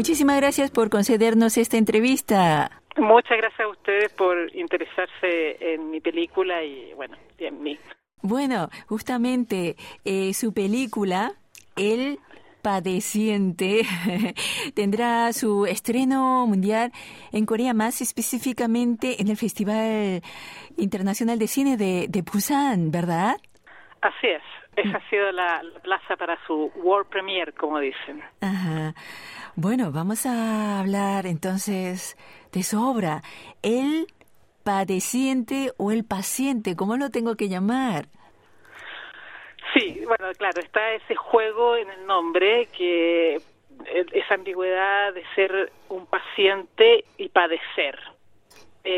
Muchísimas gracias por concedernos esta entrevista. Muchas gracias a ustedes por interesarse en mi película y, bueno, y en mí. Bueno, justamente eh, su película, El Padeciente, tendrá su estreno mundial en Corea, más específicamente en el Festival Internacional de Cine de, de Busan, ¿verdad? Así es. Esa ha sido la, plaza para su World Premiere, como dicen. Ajá. Bueno, vamos a hablar entonces de su obra. El padeciente o el paciente, ¿cómo lo tengo que llamar? Sí, bueno, claro, está ese juego en el nombre que esa ambigüedad de ser un paciente y padecer.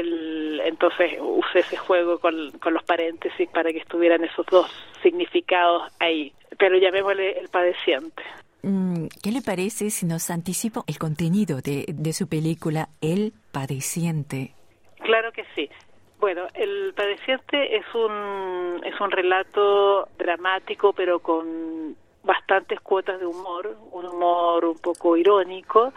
El, entonces usé ese juego con, con los paréntesis para que estuvieran esos dos significados ahí, pero llamémosle el padeciente. Mm, ¿Qué le parece si nos anticipo el contenido de, de su película El Padeciente? Claro que sí. Bueno, El Padeciente es un, es un relato dramático, pero con bastantes cuotas de humor, un humor un poco irónico,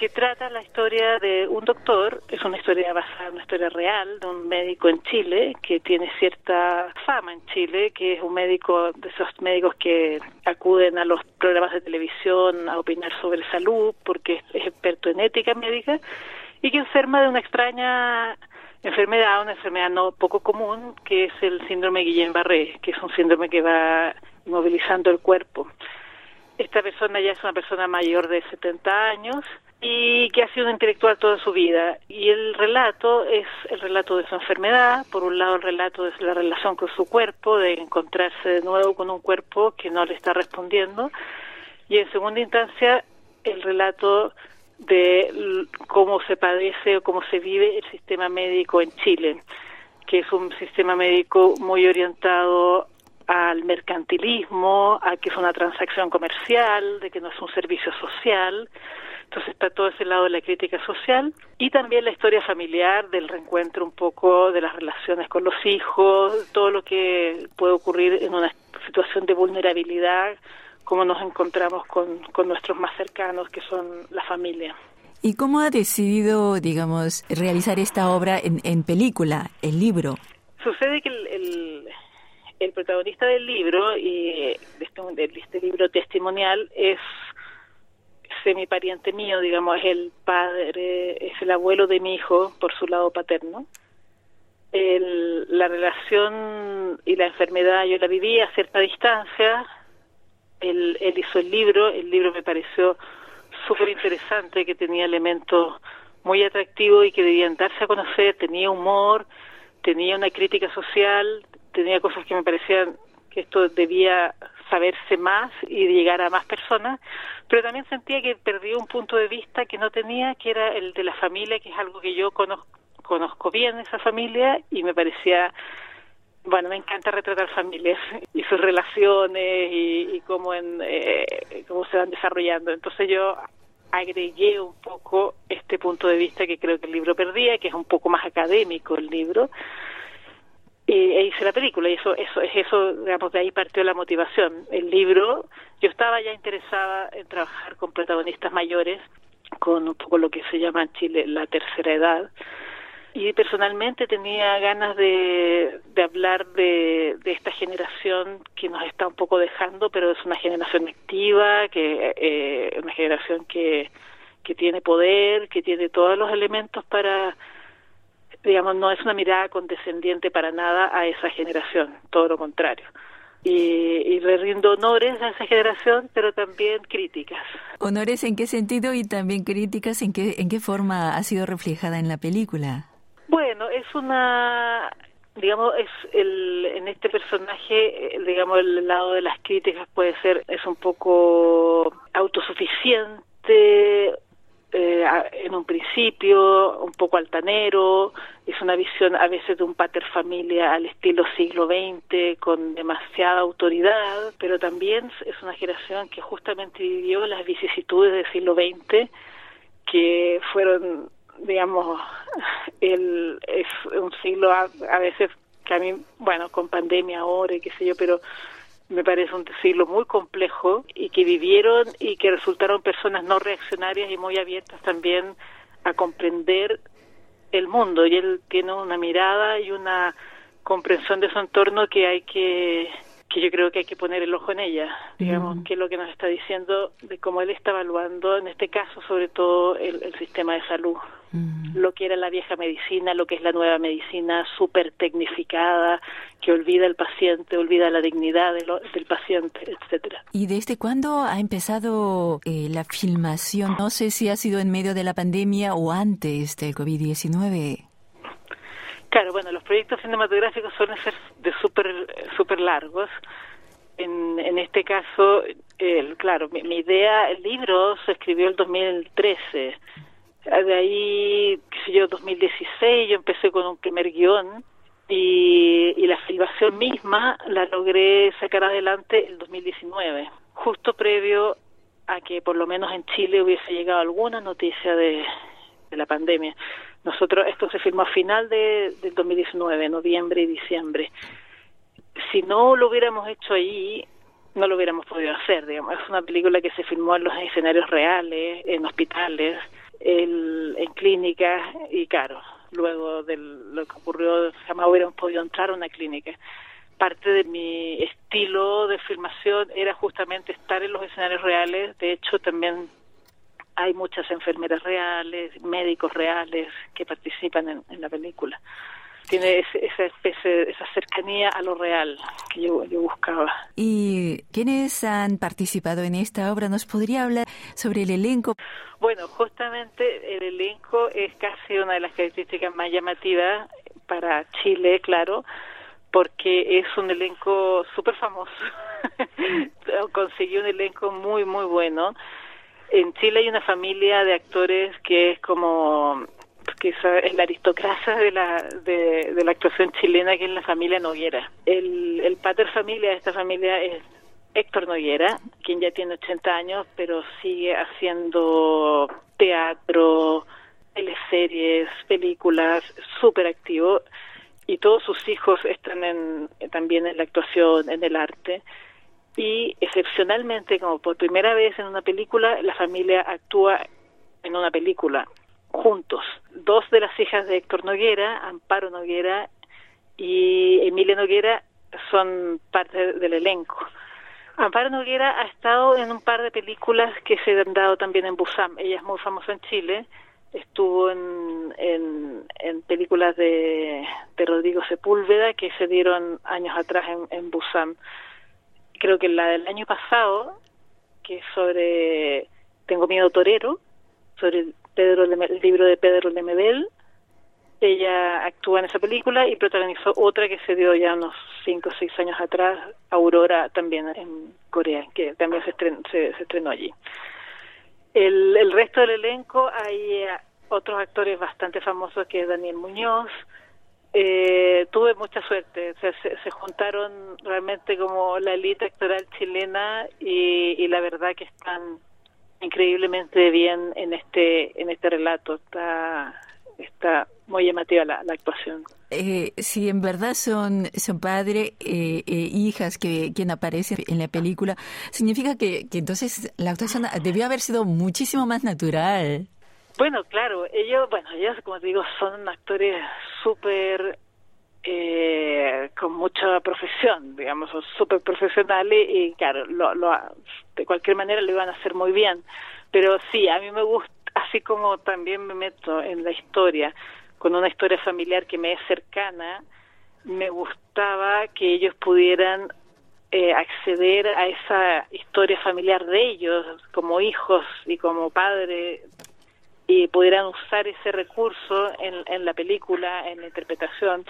que trata la historia de un doctor, es una historia basada en una historia real, de un médico en Chile que tiene cierta fama en Chile, que es un médico de esos médicos que acuden a los programas de televisión a opinar sobre salud porque es experto en ética médica y que enferma de una extraña enfermedad, una enfermedad no poco común, que es el síndrome Guillain-Barré, que es un síndrome que va inmovilizando el cuerpo. Esta persona ya es una persona mayor de 70 años y que ha sido un intelectual toda su vida. Y el relato es el relato de su enfermedad, por un lado el relato de la relación con su cuerpo, de encontrarse de nuevo con un cuerpo que no le está respondiendo, y en segunda instancia el relato de cómo se padece o cómo se vive el sistema médico en Chile, que es un sistema médico muy orientado al mercantilismo, a que es una transacción comercial, de que no es un servicio social, entonces está todo ese lado de la crítica social y también la historia familiar, del reencuentro un poco de las relaciones con los hijos, todo lo que puede ocurrir en una situación de vulnerabilidad, como nos encontramos con, con nuestros más cercanos, que son la familia. ¿Y cómo ha decidido, digamos, realizar esta obra en, en película, el libro? Sucede que el, el, el protagonista del libro, y de este, de este libro testimonial, es mi pariente mío, digamos, es el padre, es el abuelo de mi hijo por su lado paterno. El, la relación y la enfermedad yo la viví a cierta distancia. Él, él hizo el libro, el libro me pareció súper interesante, que tenía elementos muy atractivos y que debían darse a conocer, tenía humor, tenía una crítica social, tenía cosas que me parecían que esto debía saberse más y llegar a más personas, pero también sentía que perdí un punto de vista que no tenía, que era el de la familia, que es algo que yo conozco, conozco bien esa familia y me parecía, bueno, me encanta retratar familias y sus relaciones y, cómo, en, eh, cómo se van desarrollando. Entonces yo agregué un poco este punto de vista que creo que el libro perdía, que es un poco más académico el libro, e hice la película y eso eso es eso digamos de ahí partió la motivación. El libro yo estaba ya interesada en trabajar con protagonistas mayores con un poco lo que se llama en Chile la tercera edad y personalmente tenía ganas de, de hablar de, de esta generación que nos está un poco dejando pero es una generación activa que eh, una generación que que tiene poder que tiene todos los elementos para digamos, no es una mirada condescendiente para nada a esa generación, todo lo contrario. Y, y, le rindo honores a esa generación, pero también críticas. ¿Honores en qué sentido y también críticas en qué, en qué forma ha sido reflejada en la película? Bueno, es una, digamos, es el, en este personaje, digamos, el lado de las críticas puede ser, es un poco autosuficiente, eh, en un principio un poco altanero, es una visión a veces de un pater familia al estilo siglo XX con demasiada autoridad, pero también es una generación que justamente vivió las vicisitudes del siglo XX que fueron, digamos, el, es un siglo a, a veces que a mí, bueno, con pandemia ahora y qué sé yo, pero me parece un siglo muy complejo y que vivieron y que resultaron personas no reaccionarias y muy abiertas también a comprender el mundo y él tiene una mirada y una comprensión de su entorno que hay que que yo creo que hay que poner el ojo en ella, digamos, mm. que es lo que nos está diciendo de cómo él está evaluando, en este caso, sobre todo el, sistema de salud, mm. lo que era la vieja medicina, lo que es la nueva medicina súper tecnificada, que olvida al paciente, olvida la dignidad del paciente, etcétera. ¿Y desde cuándo ha empezado eh, la filmación? No sé si ha sido en medio de la pandemia o antes del COVID-19. Claro, bueno, los proyectos cinematográficos suelen ser de súper super largos. En, en este caso, el, claro, mi, idea, el libro se escribió el 2013. De ahí, qué sé yo, 2016, yo empecé con un primer guion y, y la filmación misma la logré sacar adelante el 2019, justo previo a que por lo menos en Chile hubiese llegado alguna noticia de, la pandemia. Nosotros, esto se filmó a final de, del 2019, noviembre y diciembre. Si no lo hubiéramos hecho ahí, no lo hubiéramos podido hacer, digamos. Es una película que se filmó en los escenarios reales, en hospitales, en clínicas y, claro, luego de lo que ocurrió, jamás hubiéramos podido entrar a una clínica. Parte de mi estilo de filmación era justamente estar en los escenarios reales. De hecho, también hay muchas enfermeras reales, médicos reales que participan en, la película. Tiene esa especie, esa cercanía a lo real que yo, yo buscaba. ¿Y quiénes han participado en esta obra? ¿Nos podría hablar sobre el elenco? Bueno, justamente el elenco es casi una de las características más llamativas para Chile, claro, porque es un elenco súper famoso. Conseguí un elenco muy, muy bueno en Chile hay una familia de actores que es como que es la aristocracia de la de, la actuación chilena que es la familia Noguera. El, el pater familia de esta familia es Héctor Noguera, quien ya tiene 80 años, pero sigue haciendo teatro, teleseries, películas, súper activo, y todos sus hijos están en, también en la actuación, en el arte y excepcionalmente, como por primera vez en una película, la familia actúa en una película juntos. Dos de las hijas de Héctor Noguera, Amparo Noguera y Emilia Noguera, son parte del elenco. Amparo Noguera ha estado en un par de películas que se han dado también en Busan. Ella es muy famosa en Chile. Estuvo en, en, películas de, de Rodrigo Sepúlveda que se dieron años atrás en, en Busan creo que la del año pasado, que es sobre Tengo miedo torero, sobre Pedro el libro de Pedro Lemebel. Ella actúa en esa película y protagonizó otra que se dio ya unos 5 o 6 años atrás, Aurora, también en Corea, que también se estrenó, se, estrenó allí. El, el resto del elenco hay eh, otros actores bastante famosos que es Daniel Muñoz, eh, tuve mucha suerte, se, juntaron realmente como la élite actoral chilena y, la verdad que están increíblemente bien en este en este relato, está está muy llamativa la, actuación. Eh, si en verdad son, son padre e hijas que quien aparece en la película, significa que, que entonces la actuación debió haber sido muchísimo más natural. Bueno, claro, ellos, bueno, ellos, como te digo, son actores súper eh, con mucha profesión, digamos, son súper profesionales y, claro, lo, lo, de cualquier manera lo iban a hacer muy bien. Pero sí, a mí me gusta, así como también me meto en la historia, con una historia familiar que me es cercana, me gustaba que ellos pudieran eh, acceder a esa historia familiar de ellos como hijos y como padres y pudieran usar ese recurso en, en la película, en la interpretación.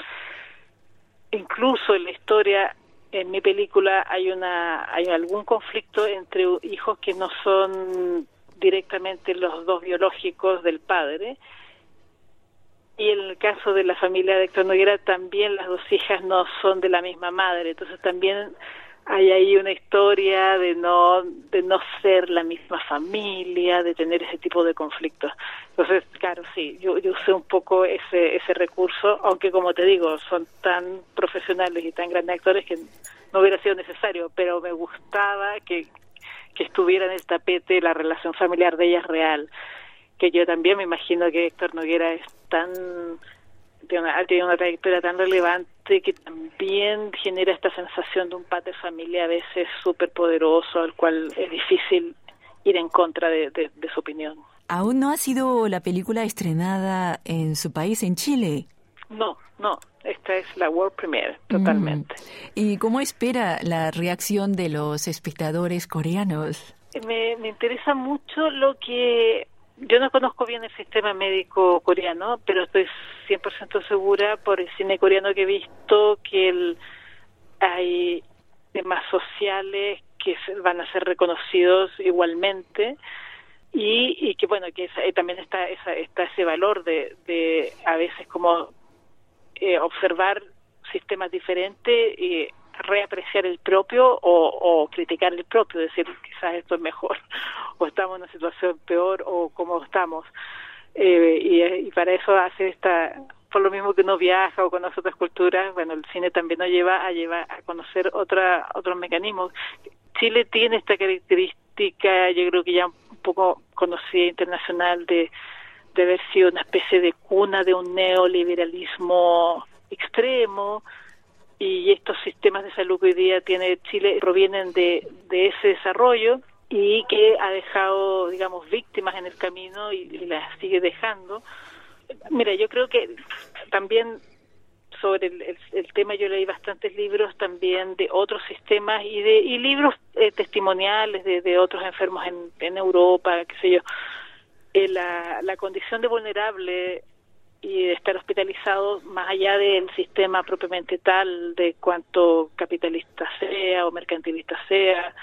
Incluso en la historia, en mi película hay una hay algún conflicto entre hijos que no son directamente los dos biológicos del padre. Y en el caso de la familia de Héctor Noguera, también las dos hijas no son de la misma madre. Entonces también hay ahí una historia de no de no ser la misma familia, de tener ese tipo de conflictos. Entonces, claro, sí, yo, yo usé un poco ese ese recurso, aunque como te digo, son tan profesionales y tan grandes actores que no hubiera sido necesario, pero me gustaba que, que estuviera en el tapete la relación familiar de ella real, que yo también me imagino que Héctor Noguera es tan tiene una, tiene una trayectoria tan relevante que también genera esta sensación de un padre familia a veces súper poderoso, al cual es difícil ir en contra de, de, de, su opinión. ¿Aún no ha sido la película estrenada en su país, en Chile? No, no. Esta es la World Premiere, totalmente. Mm. ¿Y cómo espera la reacción de los espectadores coreanos? Me, me interesa mucho lo que yo no conozco bien el sistema médico coreano, pero estoy 100% segura por el cine coreano que he visto que el, hay temas sociales que van a ser reconocidos igualmente y, y que bueno que esa, también está esa, está ese valor de, a veces como eh, observar sistemas diferentes y reapreciar el propio o, o, criticar el propio, decir quizás esto es mejor o estamos en una situación peor o cómo estamos. Eh, y, y, para eso hace esta, por lo mismo que uno viaja o conoce otras culturas, bueno, el cine también nos lleva a llevar a conocer otra, otros mecanismos. Chile tiene esta característica, yo creo que ya un poco conocida internacional de, de haber sido una especie de cuna de un neoliberalismo extremo, y estos sistemas de salud que hoy día tiene Chile provienen de, de ese desarrollo y que ha dejado, digamos, víctimas en el camino y, las sigue dejando. Mira, yo creo que también sobre el, el, tema yo leí bastantes libros también de otros sistemas y de y libros eh, testimoniales de, otros enfermos en, en Europa, qué sé yo. Eh, la, la condición de vulnerable y de estar hospitalizados más allá del sistema propiamente tal de cuanto capitalista sea o mercantilista sea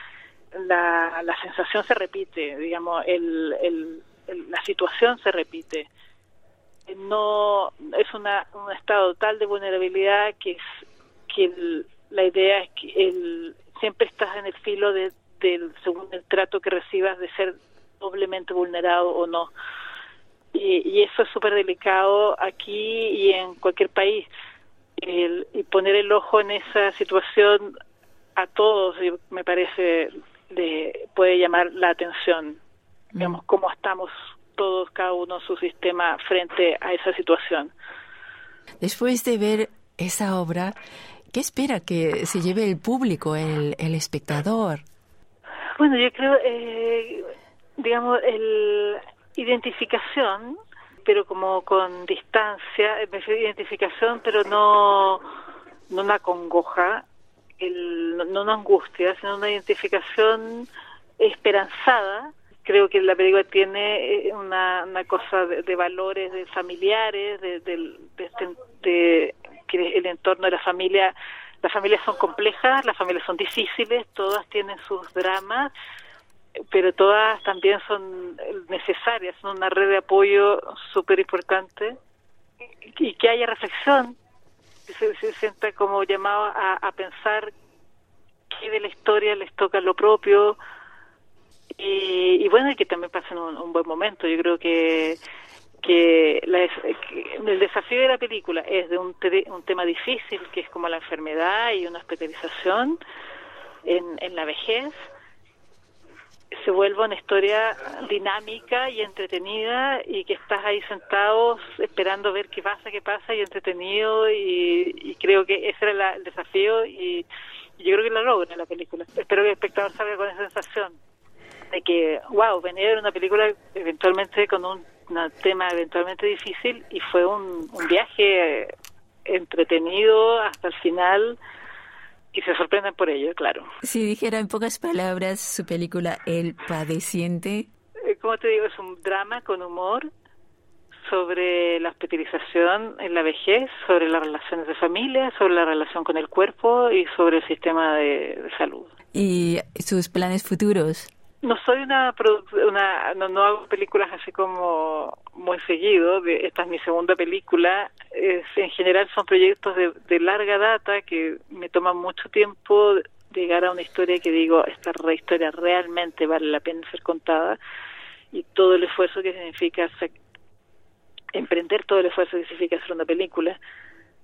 la, la sensación se repite digamos el, el, la situación se repite no es una, un estado tal de vulnerabilidad que es que la idea es que el, siempre estás en el filo de, del según el trato que recibas de ser doblemente vulnerado o no y, y eso es súper delicado aquí y en cualquier país. El, y poner el ojo en esa situación a todos me parece de, puede llamar la atención. Digamos, cómo estamos todos, cada uno su sistema frente a esa situación. Después de ver esa obra, ¿qué espera que se lleve el público, el, el espectador? Bueno, yo creo, eh, digamos, el, identificación, pero como con distancia, identificación, pero no, no una congoja, el, no una angustia, sino una identificación esperanzada. Creo que la película tiene eh, una, una cosa de, de valores de familiares, de, de, este, de que el entorno de la familia, las familias son complejas, las familias son difíciles, todas tienen sus dramas, pero todas también son necesarias, son una red de apoyo súper importante y que haya reflexión, se, sienta como llamado a, a, pensar qué de la historia les toca lo propio y, y bueno, y que también pasen un, buen momento. Yo creo que que, la, el desafío de la película es de un, un tema difícil, que es como la enfermedad y una hospitalización en, en la vejez, se vuelva una historia dinámica y entretenida y que estás ahí sentados esperando ver qué pasa, qué pasa y entretenido y, creo que ese era la, el desafío y, yo creo que lo logra la película. Espero que el espectador salga con esa sensación de que, wow, venía a ver una película eventualmente con un, tema eventualmente difícil y fue un, un viaje entretenido hasta el final y se sorprenden por ello, claro. Si dijera en pocas palabras su película El Padeciente. Eh, como te digo, es un drama con humor sobre la hospitalización en la vejez, sobre las relaciones de familia, sobre la relación con el cuerpo y sobre el sistema de, de salud. ¿Y sus planes futuros? no soy una, una no, no, hago películas así como muy seguido esta es mi segunda película es, en general son proyectos de, de, larga data que me toman mucho tiempo llegar a una historia que digo, esta historia realmente vale la pena ser contada y todo el esfuerzo que significa emprender todo el esfuerzo que significa hacer una película.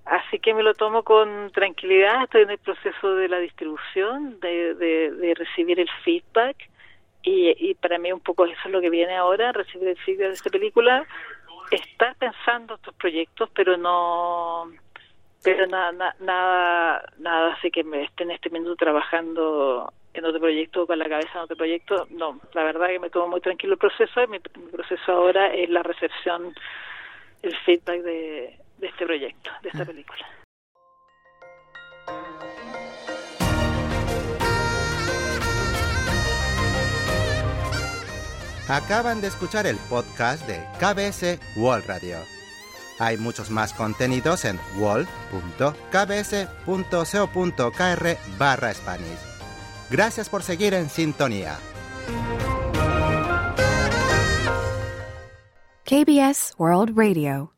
Así que me lo tomo con tranquilidad, estoy en el proceso de la distribución, de, recibir el feedback y, y, para mí un poco eso es lo que viene ahora, recibir el feedback de esta película, estar pensando estos proyectos, pero no pero nada nada nada así que me esté en este minuto trabajando en otro proyecto con la cabeza en otro proyecto. No la verdad que me tomo muy tranquilo el proceso mi, mi proceso ahora es la recepción el feedback de, de este proyecto de esta película Acaban de escuchar el podcast de KBS World Radio. Hay muchos más contenidos en wall.kbs.co.kr barra Spanish. Gracias por seguir en sintonía. KBS World Radio